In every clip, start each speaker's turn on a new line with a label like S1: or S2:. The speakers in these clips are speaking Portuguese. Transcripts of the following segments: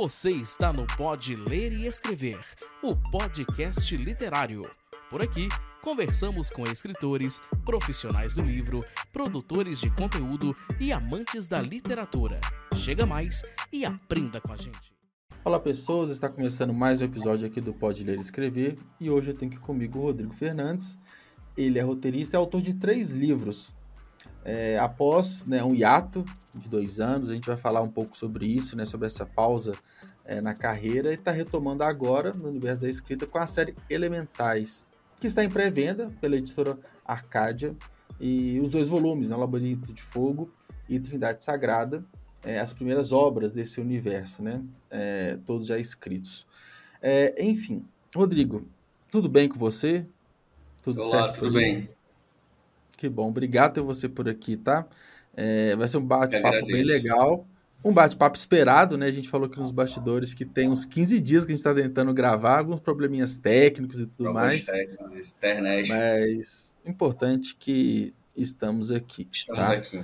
S1: Você está no Pode Ler e Escrever, o podcast literário. Por aqui, conversamos com escritores, profissionais do livro, produtores de conteúdo e amantes da literatura. Chega mais e aprenda com a gente.
S2: Olá pessoas, está começando mais um episódio aqui do Pode Ler e Escrever e hoje eu tenho aqui comigo o Rodrigo Fernandes. Ele é roteirista e autor de três livros. É, após né, um hiato de dois anos, a gente vai falar um pouco sobre isso, né, sobre essa pausa é, na carreira, e está retomando agora no universo da escrita com a série Elementais, que está em pré-venda pela editora Arcádia, e os dois volumes, né, Labirinto de Fogo e Trindade Sagrada, é, as primeiras obras desse universo, né, é, todos já escritos. É, enfim, Rodrigo, tudo bem com você?
S3: Tudo Olá, certo? Tudo bem.
S2: Que bom, obrigado ter você por aqui, tá? É, vai ser um bate-papo bem legal. Um bate-papo esperado, né? A gente falou aqui nos bastidores que tem uns 15 dias que a gente está tentando gravar, alguns probleminhas técnicos e tudo
S3: Problemas
S2: mais.
S3: Técnicos, internet.
S2: Mas importante que estamos aqui.
S3: Estamos
S2: tá?
S3: aqui.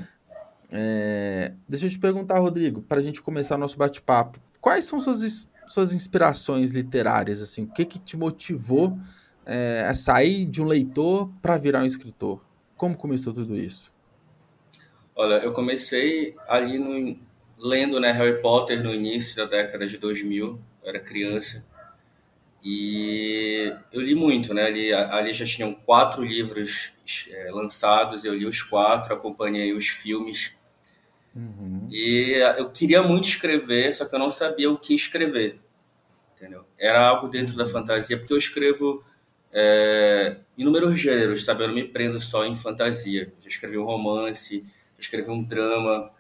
S2: É, deixa eu te perguntar, Rodrigo, para a gente começar o nosso bate-papo, quais são suas, suas inspirações literárias? Assim, o que, que te motivou é, a sair de um leitor para virar um escritor? Como começou tudo isso?
S3: Olha, eu comecei ali no, lendo né, Harry Potter no início da década de 2000, eu era criança, e eu li muito, né? Ali, ali já tinham quatro livros é, lançados, eu li os quatro, acompanhei os filmes, uhum. e eu queria muito escrever, só que eu não sabia o que escrever, entendeu? Era algo dentro da fantasia, porque eu escrevo é, inúmeros gêneros, sabe? Eu não me prendo só em fantasia. Já escrevi um romance, já escrevi um drama,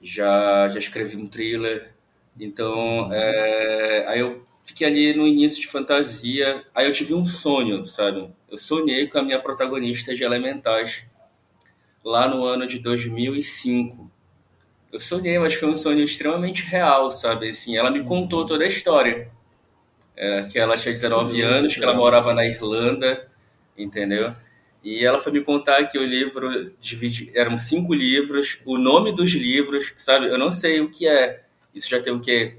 S3: já, já escrevi um thriller. Então, é, aí eu fiquei ali no início de fantasia. Aí eu tive um sonho, sabe? Eu sonhei com a minha protagonista de Elementais lá no ano de 2005. Eu sonhei, mas foi um sonho extremamente real, sabe? Assim, ela me contou toda a história é, que ela tinha 19 anos, que ela morava na Irlanda, entendeu? E ela foi me contar que o livro divide, eram cinco livros, o nome dos livros, sabe? Eu não sei o que é. Isso já tem o quê?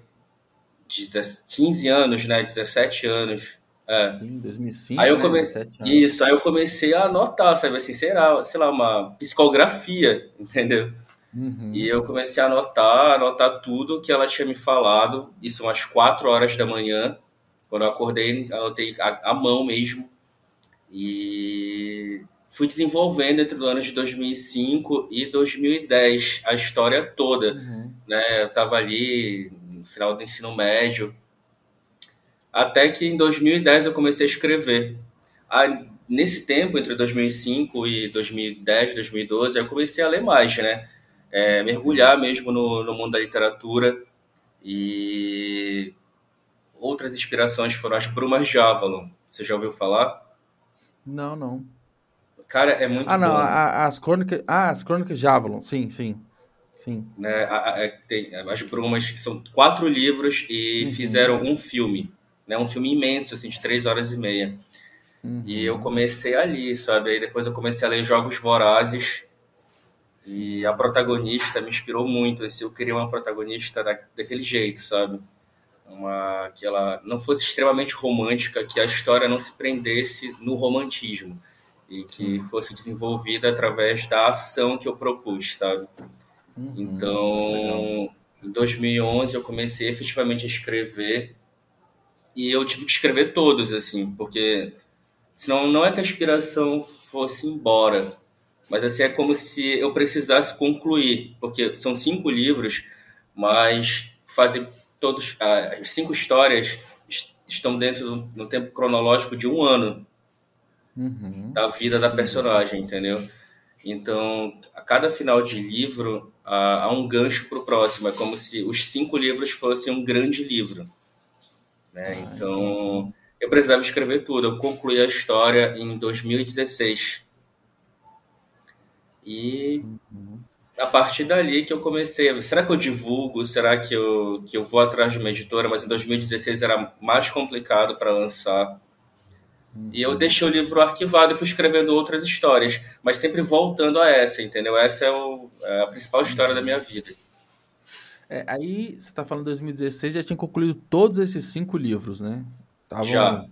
S3: 15 anos, né? 17 anos.
S2: É. Sim, 2005,
S3: aí eu come... né? Isso, aí eu comecei a anotar, sabe assim, será, sei lá, uma psicografia, entendeu? Uhum. E eu comecei a anotar, anotar tudo que ela tinha me falado, isso umas 4 horas da manhã, quando eu acordei, anotei a, a mão mesmo. E fui desenvolvendo entre os anos de 2005 e 2010 a história toda. Uhum. Né? Eu estava ali no final do ensino médio. Até que em 2010 eu comecei a escrever. Ah, nesse tempo, entre 2005 e 2010, 2012, eu comecei a ler mais, né? É, mergulhar mesmo no, no mundo da literatura. E outras inspirações foram as Brumas de Avalon. Você já ouviu falar?
S2: Não, não.
S3: Cara, é muito
S2: Ah, não, a, as crônicas, ah, as crônicas de Avalon, sim, sim. Sim.
S3: Né, a, a, tem, as Brumas são quatro livros e uhum. fizeram um filme, né, um filme imenso, assim, de três horas e meia. Uhum. E eu comecei ali, sabe? Aí depois eu comecei a ler Jogos Vorazes sim. e a protagonista me inspirou muito. Assim, eu queria uma protagonista da, daquele jeito, sabe? Uma que ela não fosse extremamente romântica, que a história não se prendesse no romantismo e que fosse desenvolvida através da ação que eu propus, sabe? Uhum, então, em 2011 eu comecei efetivamente a escrever e eu tive que escrever todos assim, porque senão não é que a inspiração fosse embora, mas assim é como se eu precisasse concluir, porque são cinco livros, mas fazem todos as cinco histórias estão dentro do tempo cronológico de um ano uhum. da vida da personagem, entendeu? Então, a cada final de livro há, há um gancho para o próximo. É como se os cinco livros fossem um grande livro. Né? Ah, então, entendi. eu precisava escrever tudo. Eu concluí a história em 2016. E uhum a partir dali que eu comecei. Será que eu divulgo? Será que eu, que eu vou atrás de uma editora? Mas em 2016 era mais complicado para lançar. E eu deixei o livro arquivado e fui escrevendo outras histórias, mas sempre voltando a essa, entendeu? Essa é, o, é a principal história da minha vida.
S2: É, aí, você está falando 2016, já tinha concluído todos esses cinco livros, né?
S3: Tavam, já.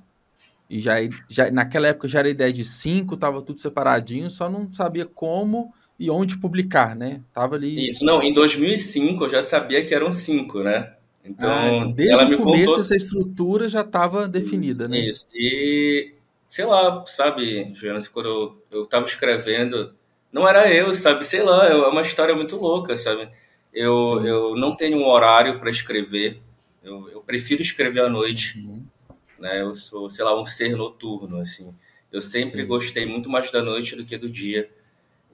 S2: E já, já, naquela época já era ideia de cinco, tava tudo separadinho, só não sabia como e onde publicar, né? Tava ali.
S3: Isso, não, em 2005 eu já sabia que eram cinco, né?
S2: Então, ah, então desde o começo contou... essa estrutura já estava definida, né?
S3: Isso. E sei lá, sabe, Juliana, quando eu, eu tava escrevendo, não era eu, sabe? Sei lá, é uma história muito louca, sabe? Eu, eu não tenho um horário para escrever. Eu, eu prefiro escrever à noite. Uhum. Né? Eu sou, sei lá, um ser noturno, assim. Eu sempre Sim. gostei muito mais da noite do que do dia.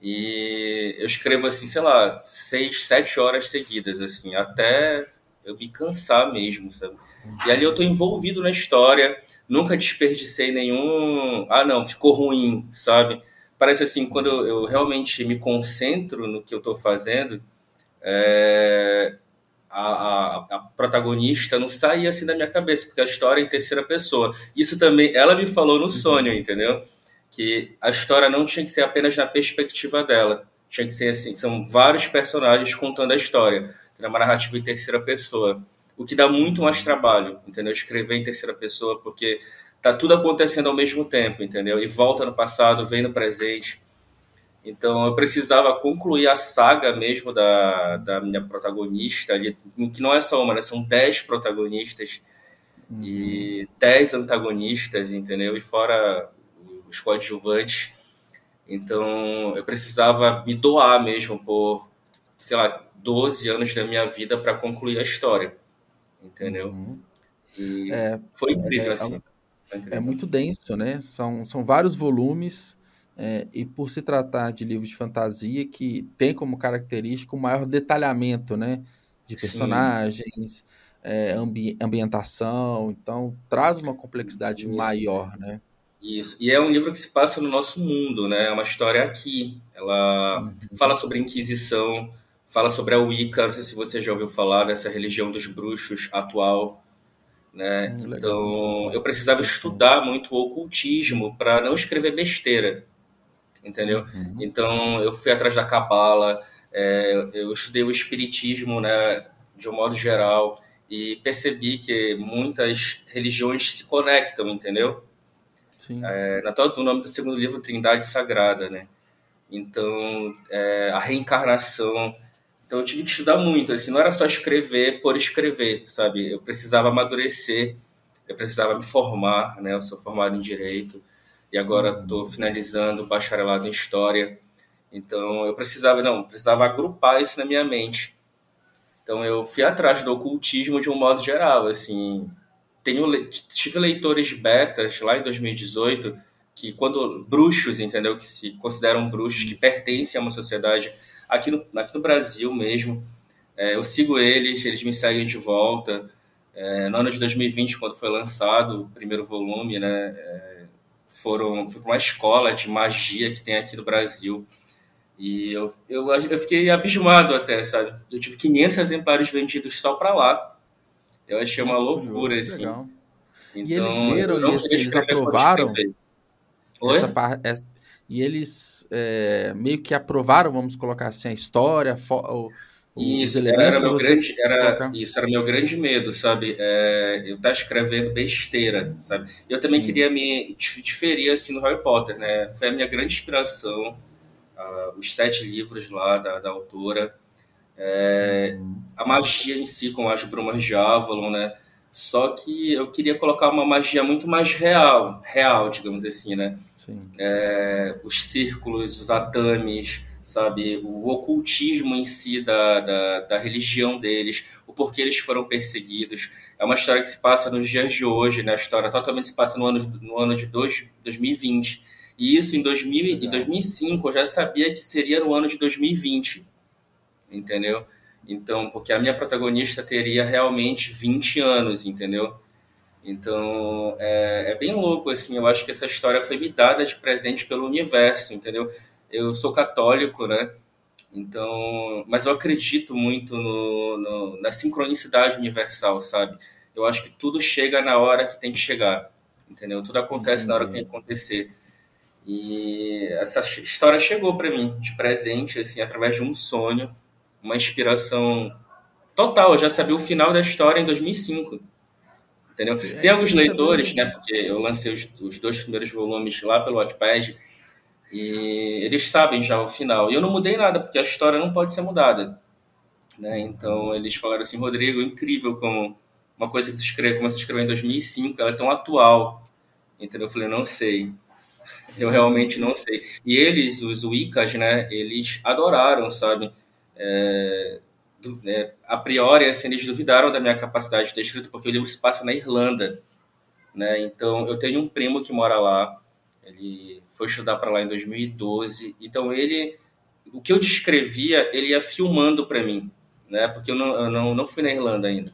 S3: E eu escrevo, assim, sei lá, seis, sete horas seguidas, assim, até eu me cansar mesmo, sabe? E ali eu tô envolvido na história, nunca desperdicei nenhum. Ah, não, ficou ruim, sabe? Parece assim, quando eu, eu realmente me concentro no que eu tô fazendo, é, a, a, a, protagonista não saía assim da minha cabeça, porque a história é em terceira pessoa. Isso também, ela me falou no sonho, uhum. entendeu? Que a história não tinha que ser apenas na perspectiva dela. Tinha que ser assim, são vários personagens contando a história. É uma narrativa em terceira pessoa. O que dá muito mais trabalho, entendeu? Escrever em terceira pessoa, porque tá tudo acontecendo ao mesmo tempo, entendeu? E volta no passado, vem no presente. Então eu precisava concluir a saga mesmo da, da minha protagonista, que não é só uma, né? são dez protagonistas uhum. e dez antagonistas, entendeu? E fora os coadjuvantes. Então eu precisava me doar mesmo por, sei lá, 12 anos da minha vida para concluir a história, entendeu? Uhum. E é, foi incrível, é, assim.
S2: É, é muito denso, né? São, são vários volumes é, e por se tratar de livros de fantasia que tem como característica o maior detalhamento, né? De personagens, é, ambi ambientação, então traz uma complexidade Isso. maior, né?
S3: Isso. E é um livro que se passa no nosso mundo, né? É uma história aqui. Ela uhum. fala sobre a Inquisição, fala sobre a Wicca. Não sei se você já ouviu falar dessa religião dos bruxos atual, né? Hum, então, eu precisava estudar muito o ocultismo para não escrever besteira entendeu? Uhum. Então eu fui atrás da cabala, é, eu estudei o espiritismo, né, de um modo geral e percebi que muitas religiões se conectam, entendeu? É, na toda o nome do segundo livro, Trindade Sagrada, né? Então é, a reencarnação. Então eu tive que estudar muito, assim, não era só escrever por escrever, sabe? Eu precisava amadurecer, eu precisava me formar, né? Eu sou formado em direito e agora estou finalizando o bacharelado em História. Então eu precisava, não, precisava agrupar isso na minha mente. Então eu fui atrás do ocultismo de um modo geral, assim, tenho tive leitores betas lá em 2018 que quando bruxos, entendeu, que se consideram bruxos que pertencem a uma sociedade aqui no, aqui no Brasil mesmo, é, eu sigo eles, eles me seguem de volta. É, no ano de 2020, quando foi lançado o primeiro volume, né, é, foram para uma escola de magia que tem aqui no Brasil. E eu, eu, eu fiquei abismado até, sabe? Eu tive 500 exemplares vendidos só para lá. Eu achei uma loucura, assim. Legal.
S2: Então, e eles leram, eles, eles aprovaram essa parte. E eles é, meio que aprovaram, vamos colocar assim, a história, o,
S3: isso era, era meu grande, era, isso era meu grande medo, sabe? É, eu estar tá escrevendo besteira, sabe? Eu também Sim. queria me diferir assim no Harry Potter, né? Foi a minha grande inspiração, uh, os sete livros lá da, da autora, é, a magia em si com as brumas de Avalon, né? Só que eu queria colocar uma magia muito mais real, real, digamos assim, né? É, os círculos, os atames, sabe? O ocultismo em si da, da, da, religião deles, o porquê eles foram perseguidos. É uma história que se passa nos dias de hoje, né? A história totalmente se passa no ano, no ano de dois, 2020. E isso em, 2000, em 2005 eu já sabia que seria no ano de 2020, entendeu? Então, porque a minha protagonista teria realmente 20 anos, entendeu? Então, é, é, bem louco, assim, eu acho que essa história foi me dada de presente pelo universo, entendeu? eu sou católico, né? Então, mas eu acredito muito no, no, na sincronicidade universal, sabe? Eu acho que tudo chega na hora que tem que chegar, entendeu? Tudo acontece Entendi. na hora que tem que acontecer. E essa história chegou para mim de presente, assim, através de um sonho, uma inspiração total, eu já sabia o final da história em 2005. Entendeu? É, Tem alguns leitores, né? Porque eu lancei os, os, dois primeiros volumes lá pelo Wattpad e eles sabem já o final. E eu não mudei nada, porque a história não pode ser mudada. Né? Então eles falaram assim, Rodrigo, incrível como uma coisa que tu escreveu, como você escreveu em 2005, ela é tão atual. Entendeu? Eu falei, não sei. Eu realmente não sei. E eles, os Wiccas, né? Eles adoraram, sabe? É, é, a priori, assim, eles duvidaram da minha capacidade de ter escrito, porque o livro se passa na Irlanda, né? Então, eu tenho um primo que mora lá, ele foi estudar para lá em 2012, então ele, o que eu descrevia, ele ia filmando para mim, né? Porque eu não, eu não, não fui na Irlanda ainda.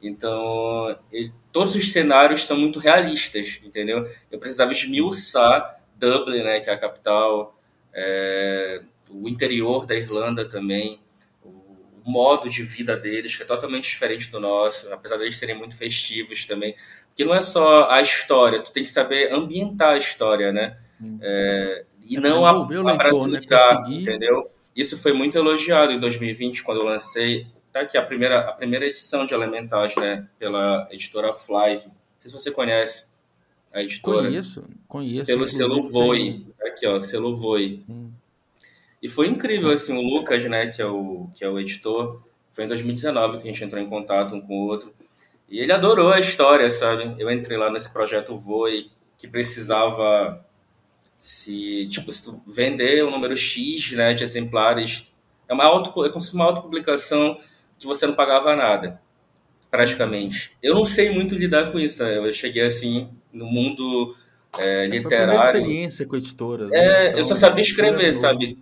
S3: Então, ele, todos os cenários são muito realistas, entendeu? Eu precisava esmiuçar Dublin, né, que é a capital, é, o interior da Irlanda também, modo de vida deles, que é totalmente diferente do nosso, apesar deles serem muito festivos também. Porque não é só a história, tu tem que saber ambientar a história, né? É, e é não a, abraçar, né? entendeu? Isso foi muito elogiado em 2020, quando eu lancei tá aqui a primeira, a primeira edição de Elementais, né? Pela editora Flive. Não sei se você conhece a editora.
S2: Conheço, conheço.
S3: Pelo selo Voe. Aqui, ó, selo Voe. Sim. E foi incrível, assim, o Lucas, né, que é o, que é o editor, foi em 2019 que a gente entrou em contato um com o outro. E ele adorou a história, sabe? Eu entrei lá nesse projeto Voe, que precisava se, tipo, se tu vender um número X, né, de exemplares, é uma auto, é como se uma autopublicação que você não pagava nada, praticamente. Eu não sei muito lidar com isso, né? eu cheguei, assim, no mundo é, literário. Foi a
S2: experiência com editoras.
S3: É, né? então, eu só sabia escrever, sabe?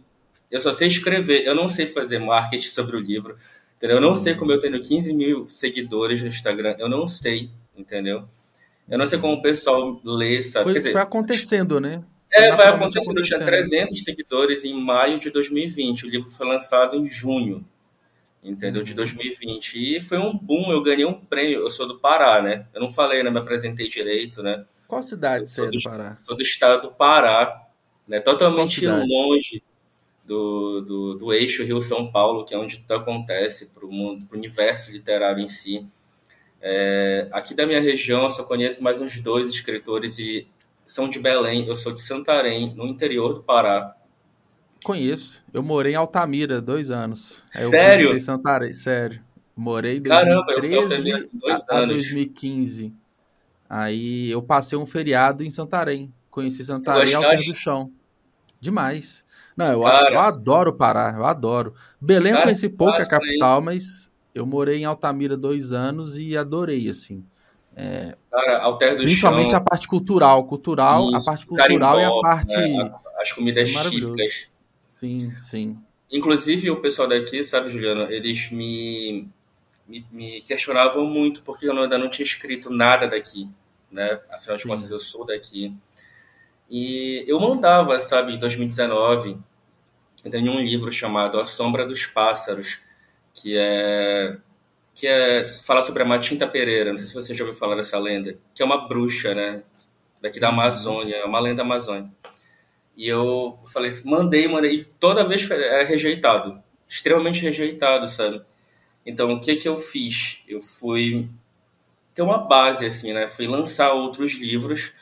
S3: Eu só sei escrever, eu não sei fazer marketing sobre o livro, entendeu? Eu não sei como eu tenho 15 mil seguidores no Instagram, eu não sei, entendeu? Eu não sei como o pessoal lê, sabe?
S2: Foi, dizer, foi acontecendo, né?
S3: É, vai acontecendo. Eu tinha 300 seguidores em maio de 2020. O livro foi lançado em junho, entendeu? De 2020. Uhum. E foi um boom. Eu ganhei um prêmio. Eu sou do Pará, né? Eu não falei, né? Me apresentei direito, né?
S2: Qual cidade você é do Pará?
S3: Sou do estado do Pará, né? Totalmente longe do, do, do eixo Rio-São Paulo, que é onde tudo acontece, para o mundo, para o universo literário em si. É, aqui da minha região, eu só conheço mais uns dois escritores e são de Belém. Eu sou de Santarém, no interior do Pará.
S2: Conheço. Eu morei em Altamira dois anos.
S3: Aí sério?
S2: Santarém, sério. Morei
S3: de 2013
S2: a, a 2015. Aí eu passei um feriado em Santarém. Conheci Santarém ao pé do chão. Demais. Não, eu, cara, eu adoro Pará, eu adoro. Belém eu conheci pouco a capital, aí. mas eu morei em Altamira dois anos e adorei, assim. É,
S3: cara, Alter do
S2: Principalmente
S3: chão.
S2: a parte cultural. Cultural, Isso, a parte cultural e a parte. Né,
S3: as comidas é típicas.
S2: Sim, sim.
S3: Inclusive, o pessoal daqui, sabe, Juliano, eles me, me, me questionavam muito porque eu ainda não tinha escrito nada daqui, né? Afinal de sim. contas, eu sou daqui. E eu mandava, sabe, em 2019, eu tenho um livro chamado A Sombra dos Pássaros, que é que é fala sobre a Matinta Pereira, não sei se você já ouviu falar dessa lenda, que é uma bruxa, né, daqui da Amazônia, é uma lenda amazônica. E eu falei, mandei, mandei, e toda vez é rejeitado, extremamente rejeitado, sabe? Então, o que que eu fiz? Eu fui ter uma base, assim, né? Fui lançar outros livros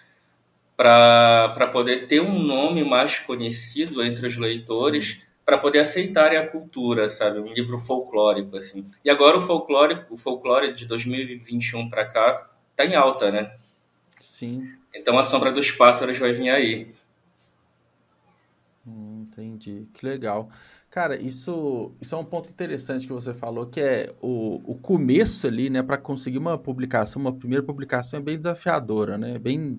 S3: para poder ter um nome mais conhecido entre os leitores, para poder aceitarem a cultura, sabe? Um livro folclórico, assim. E agora o folclore, o folclore de 2021 para cá tá em alta, né?
S2: Sim.
S3: Então a Sombra dos Pássaros vai vir aí.
S2: Hum, entendi. Que legal. Cara, isso, isso é um ponto interessante que você falou, que é o, o começo ali, né, para conseguir uma publicação, uma primeira publicação é bem desafiadora, né? Bem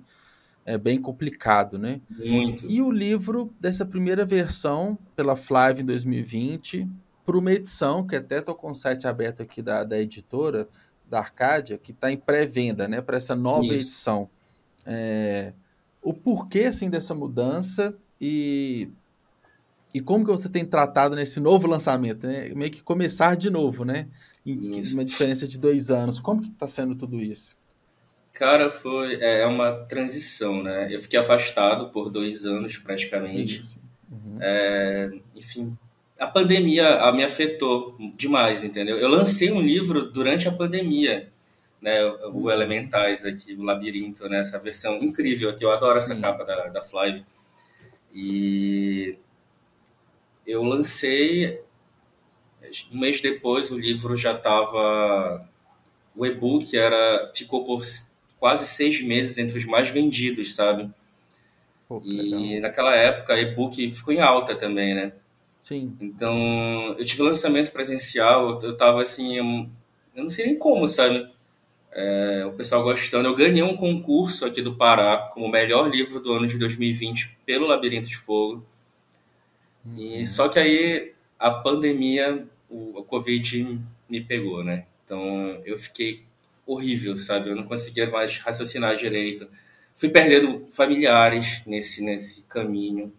S2: é bem complicado, né?
S3: Muito.
S2: E o livro dessa primeira versão, pela Flávia em 2020, para uma edição, que até estou com o site aberto aqui da, da editora, da Arcádia, que está em pré-venda, né? Para essa nova Isso. edição. É, o porquê, assim, dessa mudança e, e como que você tem tratado nesse novo lançamento, né? Meio que começar de novo, né? Em, uma diferença de dois anos. Como que está sendo tudo isso?
S3: Cara, foi é, é uma transição, né? Eu fiquei afastado por dois anos praticamente. Uhum. É, enfim, a pandemia a me afetou demais, entendeu? Eu lancei um livro durante a pandemia, né? O uhum. Elementais aqui, o Labirinto, né? Essa versão incrível aqui, eu adoro essa Sim. capa da, da Fly. E eu lancei um mês depois o livro já estava o e-book era ficou por quase seis meses entre os mais vendidos sabe Pô, e legal. naquela época e-book ficou em alta também né
S2: sim
S3: então eu tive lançamento presencial eu tava assim eu, não sei nem como sabe é, o pessoal gostando eu ganhei um concurso aqui do Pará como melhor livro do ano de 2020 pelo Labirinto de Fogo uhum. e só que aí a pandemia o, o Covid me pegou, né? Então eu fiquei horrível, sabe? Eu não conseguia mais raciocinar direito. Fui perdendo familiares nesse, nesse caminho.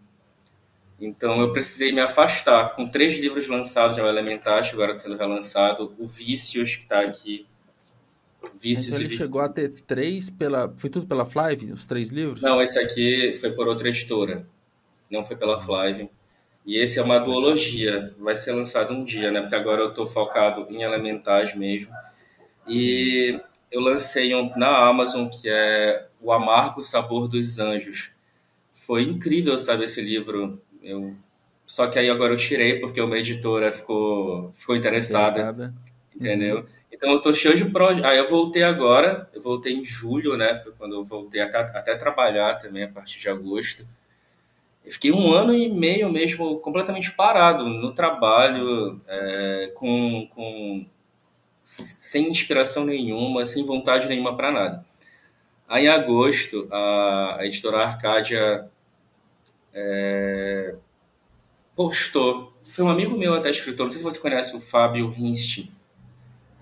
S3: Então eu precisei me afastar. Com três livros lançados já Elementar, agora sendo relançado, o Vícios, que está aqui.
S2: Vícios então ele chegou a ter três pela. Foi tudo pela Flive, os três livros?
S3: Não, esse aqui foi por outra editora. Não foi pela Flive. E esse é uma duologia, vai ser lançado um dia, né? Porque agora eu estou focado em elementais mesmo. E eu lancei um na Amazon que é O Amargo Sabor dos Anjos. Foi incrível, sabe, esse livro. Eu só que aí agora eu tirei porque uma editora ficou ficou interessada, interessada. entendeu? Uhum. Então eu tô cheio de projetos. Aí eu voltei agora, eu voltei em julho, né? Foi quando eu voltei até, até trabalhar também a partir de agosto. Eu fiquei um ano e meio mesmo completamente parado no trabalho, é, com, com sem inspiração nenhuma, sem vontade nenhuma para nada. Aí, em agosto, a, a editora Arcádia é, postou. Foi um amigo meu, até escritor, não sei se você conhece o Fábio Rinst.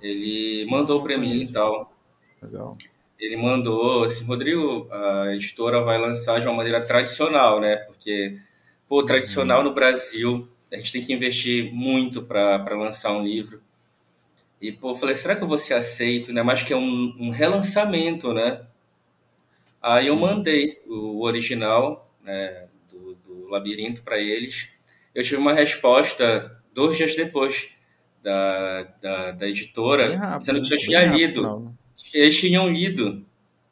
S3: Ele mandou para mim e tal.
S2: Legal
S3: ele mandou assim, Rodrigo, a editora vai lançar de uma maneira tradicional, né? Porque, pô, tradicional uhum. no Brasil, a gente tem que investir muito para lançar um livro. E, pô, eu falei, será que eu vou ser aceito, né? Mas que é um, um relançamento, né? Aí eu mandei o original né, do, do Labirinto para eles. Eu tive uma resposta dois dias depois da, da, da editora, rápido, dizendo que já tinha lido. Rápido, né? eles tinham lido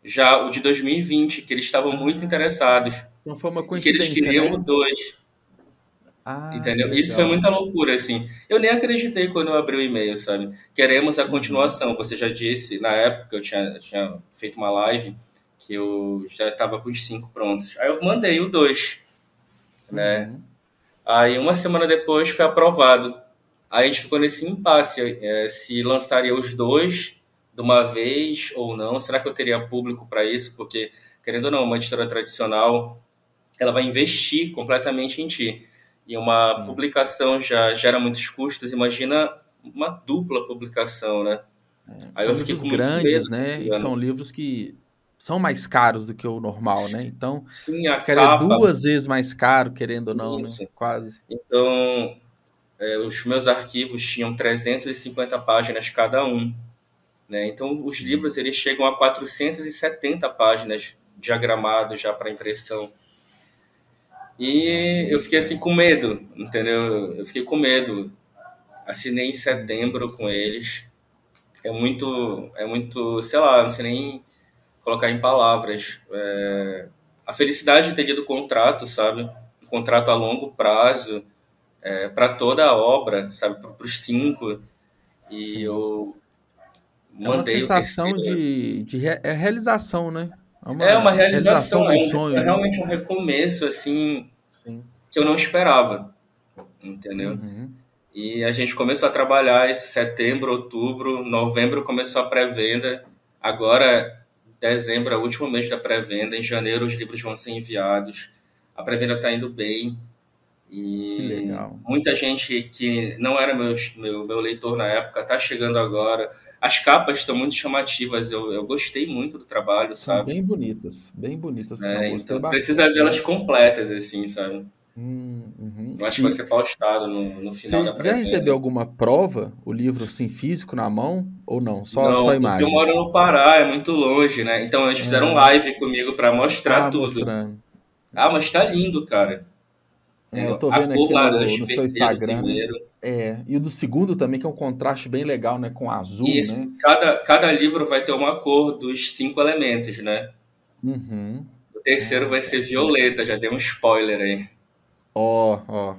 S3: já o de 2020, que eles estavam muito interessados.
S2: Não foi uma coincidência,
S3: que eles queriam né? dois. Ah, Entendeu? Isso foi muita loucura, assim. Eu nem acreditei quando eu abri o e-mail, sabe? Queremos a continuação. Você já disse, na época eu tinha, eu tinha feito uma live que eu já estava com os cinco prontos. Aí eu mandei o dois, né? Uhum. Aí uma semana depois foi aprovado. Aí a gente ficou nesse impasse, é, se lançaria os dois de uma vez ou não? Será que eu teria público para isso? Porque, querendo ou não, uma editora tradicional ela vai investir completamente em ti. E uma Sim. publicação já gera muitos custos, imagina uma dupla publicação, né?
S2: É, Aí são eu livros grandes, medo, né? E são livros que são mais caros do que o normal, né? Então,
S3: Sim, a ficaria capa...
S2: duas vezes mais caro, querendo ou não, né? Quase.
S3: Então, é, os meus arquivos tinham 350 páginas cada um. Né? Então, os livros eles chegam a 470 páginas diagramados já para impressão. E eu fiquei assim com medo, entendeu? Eu fiquei com medo. Assinei em setembro com eles. É muito, é muito, sei lá, não sei nem colocar em palavras. É... a felicidade de ter lido o contrato, sabe? Um contrato a longo prazo, é, para toda a obra, sabe? Para os cinco. E Sim. eu
S2: é uma sensação de, de re, é realização, né?
S3: É uma, é uma realização, realização do sonho. É, é realmente um recomeço, assim, Sim. que eu não esperava, entendeu? Uhum. E a gente começou a trabalhar esse setembro, outubro, novembro começou a pré-venda, agora dezembro é o último mês da pré-venda, em janeiro os livros vão ser enviados, a pré-venda está indo bem, e muita gente que não era meu, meu, meu leitor na época está chegando agora, as capas estão muito chamativas, eu, eu gostei muito do trabalho, sabe?
S2: São bem bonitas, bem bonitas.
S3: É, então precisa vê-las completas, assim, sabe? Hum, uhum. Eu acho que vai ser postado no, no final Você da
S2: já recebeu alguma prova, o livro assim, físico na mão, ou não? Só, não, só imagens?
S3: eu moro no Pará, é muito longe, né? Então eles fizeram é. live comigo para mostrar ah, tudo. Mostrando. Ah, mas tá lindo, cara.
S2: É, eu tô vendo aqui no, no seu Instagram. Né? É, e o do segundo também, que é um contraste bem legal, né? Com azul, Isso. né?
S3: Cada, cada livro vai ter uma cor dos cinco elementos, né?
S2: Uhum.
S3: O terceiro vai ser violeta, já dei um spoiler aí.
S2: Ó, oh, ó.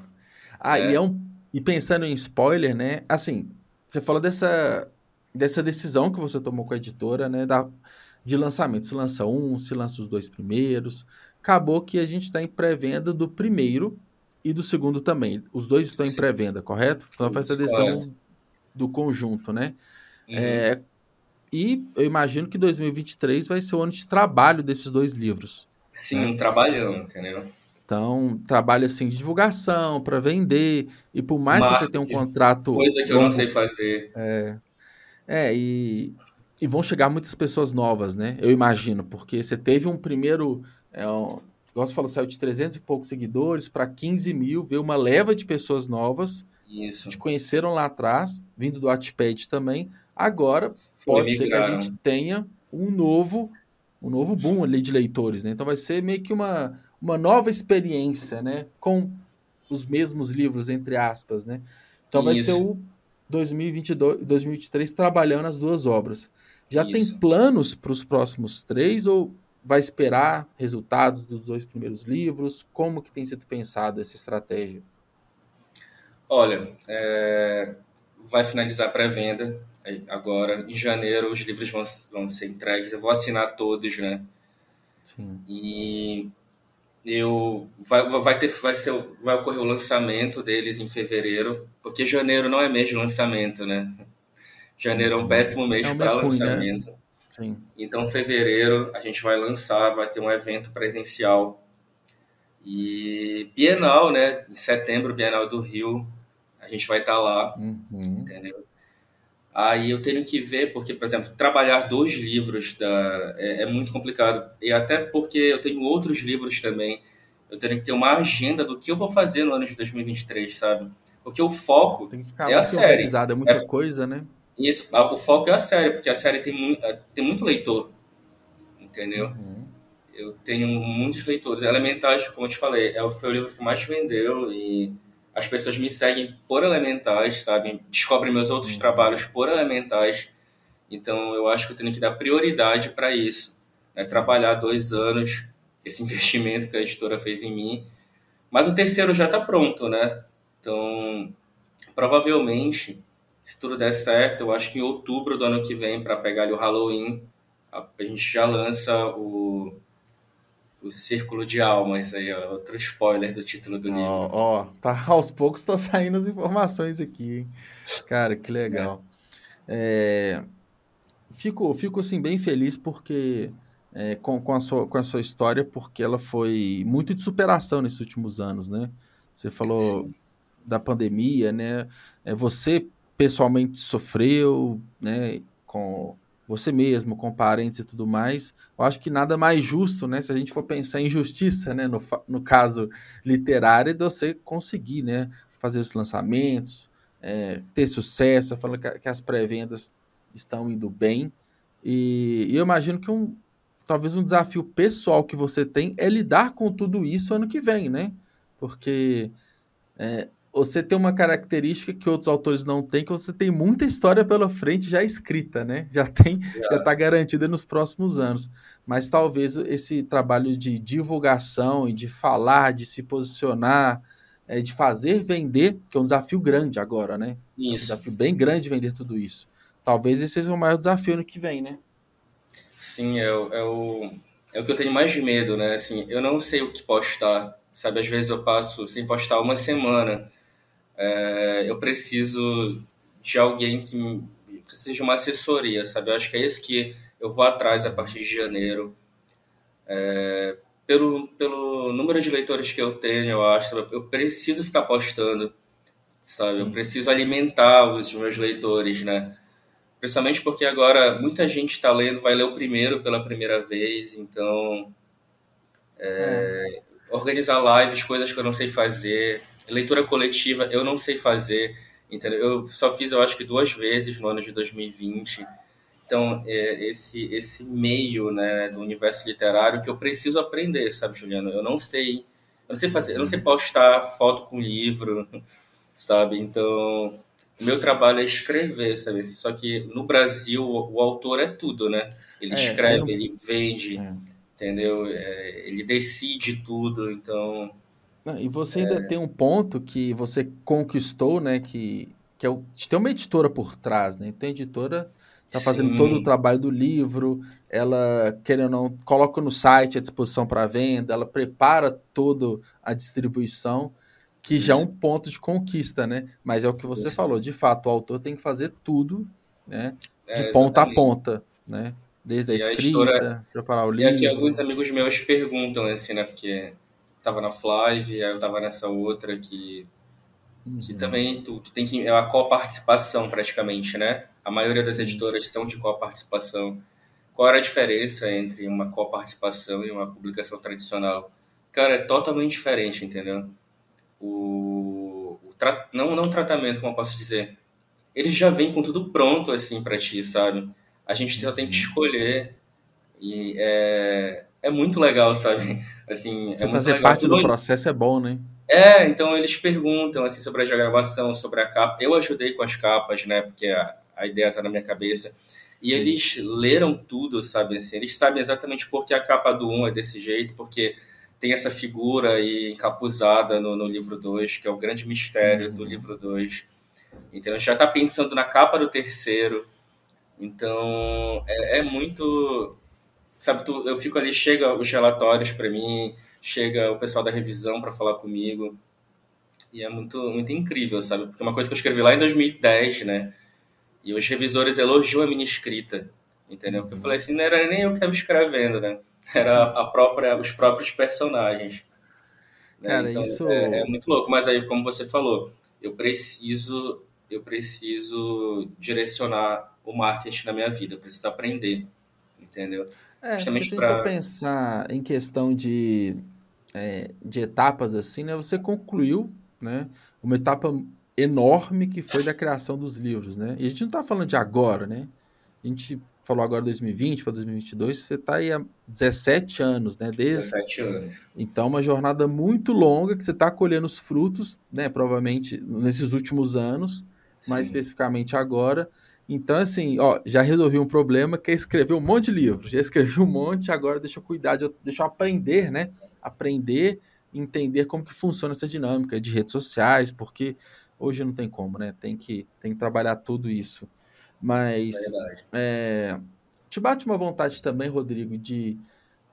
S2: Ah, é. e, é um, e pensando em spoiler, né? Assim, você falou dessa, dessa decisão que você tomou com a editora, né? Da, de lançamento. Se lança um, se lança os dois primeiros. Acabou que a gente está em pré-venda do primeiro e do segundo também. Os dois estão em pré-venda, correto? Então faz a decisão do conjunto, né? Uhum. É, e eu imagino que 2023 vai ser o ano de trabalho desses dois livros.
S3: Sim, né? trabalhando, entendeu?
S2: Então, trabalho assim de divulgação, para vender, e por mais Marketing, que você tenha um contrato.
S3: Coisa que longo, eu não sei fazer.
S2: É, é e, e vão chegar muitas pessoas novas, né? Eu imagino, porque você teve um primeiro. É, um, igual você falou, saiu de 300 e poucos seguidores para 15 mil, veio uma leva de pessoas novas
S3: Isso.
S2: que te conheceram lá atrás, vindo do Wattpad também. Agora, Foi pode ser que a gente tenha um novo, um novo boom ali de leitores, né? Então vai ser meio que uma uma nova experiência, né? Com os mesmos livros, entre aspas, né? Então vai ser o 2022, 2023 trabalhando as duas obras. Já Isso. tem planos para os próximos três ou vai esperar resultados dos dois primeiros livros? Como que tem sido pensado essa estratégia?
S3: Olha, é... vai finalizar a pré-venda agora. Em janeiro os livros vão, vão ser entregues. Eu vou assinar todos, né?
S2: Sim.
S3: E eu vai, vai ter vai ser vai ocorrer o lançamento deles em fevereiro porque janeiro não é mês de lançamento né janeiro é um péssimo mês é um para lançamento né?
S2: Sim.
S3: então fevereiro a gente vai lançar vai ter um evento presencial e Bienal né em setembro Bienal do Rio a gente vai estar tá lá
S2: uhum.
S3: entendeu Aí eu tenho que ver, porque, por exemplo, trabalhar dois livros da, é, é, muito complicado. E até porque eu tenho outros livros também. Eu tenho que ter uma agenda do que eu vou fazer no ano de 2023, sabe? Porque o foco é a série.
S2: É muita é, coisa, né?
S3: Isso, o foco é a série, porque a série tem, mu é, tem muito leitor. Entendeu?
S2: Uhum.
S3: Eu tenho muitos leitores. Elementais, como eu te falei, é, foi o livro que mais vendeu e as pessoas me seguem por elementais, sabe? Descobrem meus outros uhum. trabalhos por elementais. Então, eu acho que eu tenho que dar prioridade para isso. Né? Trabalhar dois anos, esse investimento que a editora fez em mim. Mas o terceiro já está pronto, né? Então, provavelmente, se tudo der certo, eu acho que em outubro do ano que vem, para pegar ali o Halloween, a, a gente já lança o o Círculo de Almas, aí, ó, outro spoiler do título do livro.
S2: Ó, tá, aos poucos estão saindo as informações aqui, hein? Cara, que legal. É. É, fico, fico, assim, bem feliz porque... É, com, com, a sua, com a sua história, porque ela foi muito de superação nesses últimos anos, né? Você falou Sim. da pandemia, né? É, você pessoalmente sofreu, né? Com você mesmo, com parentes e tudo mais. Eu acho que nada mais justo, né? Se a gente for pensar em justiça, né? No, no caso literário, de você conseguir, né? Fazer esses lançamentos, é, ter sucesso, falando que, que as pré-vendas estão indo bem. E, e, eu imagino que um talvez um desafio pessoal que você tem é lidar com tudo isso ano que vem, né? Porque é, você tem uma característica que outros autores não têm, que você tem muita história pela frente já escrita, né? Já tem, já está garantida nos próximos anos. Mas talvez esse trabalho de divulgação e de falar, de se posicionar, é, de fazer vender, que é um desafio grande agora, né?
S3: Isso. É
S2: um desafio bem grande vender tudo isso. Talvez esse seja o maior desafio no que vem, né?
S3: Sim, é, o, é, o, é o que eu tenho mais de medo, né? Assim, eu não sei o que postar, sabe? Às vezes eu passo sem postar uma semana é, eu preciso de alguém que precisa de uma assessoria, sabe? Eu acho que é isso que eu vou atrás a partir de janeiro. É, pelo, pelo número de leitores que eu tenho, eu acho, eu preciso ficar postando, sabe? Sim. Eu preciso alimentar os meus leitores, né? Principalmente porque agora muita gente está lendo, vai ler o primeiro pela primeira vez, então é, é. organizar lives, coisas que eu não sei fazer, Leitura coletiva eu não sei fazer, entendeu? Eu só fiz, eu acho que duas vezes no ano de 2020. Então, é, esse, esse meio né, do universo literário que eu preciso aprender, sabe, Juliano? Eu não sei, Eu não sei fazer, eu não sei postar foto com livro, sabe? Então, o meu trabalho é escrever, sabe? Só que no Brasil o, autor é tudo, né? Ele é, escreve, não... ele vende, é. entendeu? É, ele decide tudo, então.
S2: E você ainda é. tem um ponto que você conquistou, né? Que, que é o, tem uma editora por trás, né? Então a editora está fazendo Sim. todo o trabalho do livro, ela, querendo ou não, coloca no site à disposição para venda, ela prepara toda a distribuição, que Isso. já é um ponto de conquista, né? Mas é o que você Isso. falou, de fato, o autor tem que fazer tudo, né? De é, ponta a ponta, né? Desde a e escrita, a editora... preparar o livro.
S3: E aqui alguns amigos meus perguntam, assim, né? Porque tava na Flive, aí eu tava nessa outra que, uhum. que também tu, tu tem que... É a coparticipação, praticamente, né? A maioria das editoras são de coparticipação. Qual era a diferença entre uma coparticipação e uma publicação tradicional? Cara, é totalmente diferente, entendeu? O, o tra... não não tratamento, como eu posso dizer, eles já vêm com tudo pronto assim para ti, sabe? A gente só tem que uhum. escolher e é, é muito legal, sabe? Assim,
S2: Você
S3: é
S2: fazer
S3: legal.
S2: parte do processo é bom, né?
S3: É, então eles perguntam assim sobre a diagramação, sobre a capa. Eu ajudei com as capas, né? Porque a, a ideia tá na minha cabeça. E Sim. eles leram tudo, sabe? Assim, eles sabem exatamente por que a capa do 1 é desse jeito, porque tem essa figura aí encapuzada no, no livro 2, que é o grande mistério uhum. do livro 2. Então, a gente já está pensando na capa do terceiro. Então, é, é muito... Sabe, tu, eu fico ali, chega os relatórios para mim, chega o pessoal da revisão para falar comigo. E é muito, muito incrível, sabe? Porque uma coisa que eu escrevi lá em 2010, né? E os revisores elogiam a minha escrita, entendeu? Porque eu falei assim, não era nem eu que estava escrevendo, né? Era a própria, os próprios personagens.
S2: Né? Cara, então, isso...
S3: É, é, muito louco. Mas aí, como você falou, eu preciso, eu preciso direcionar o marketing na minha vida, eu preciso aprender, entendeu?
S2: É, se a gente pra... for pensar em questão de, é, de etapas assim, né? Você concluiu, né? Uma etapa enorme que foi da criação dos livros, né? E a gente não está falando de agora, né? A gente falou agora 2020 para 2022, você está aí há 17 anos, né?
S3: Desde... 17 anos.
S2: Então, uma jornada muito longa que você está colhendo os frutos, né? Provavelmente nesses últimos anos, Sim. mais especificamente agora. Então, assim, ó, já resolvi um problema que é escrever um monte de livros. Já escrevi um monte, agora deixa eu cuidar, de, deixa eu aprender, né? Aprender, entender como que funciona essa dinâmica de redes sociais, porque Hoje não tem como, né? Tem que, tem que trabalhar tudo isso. Mas é, te bate uma vontade também, Rodrigo, de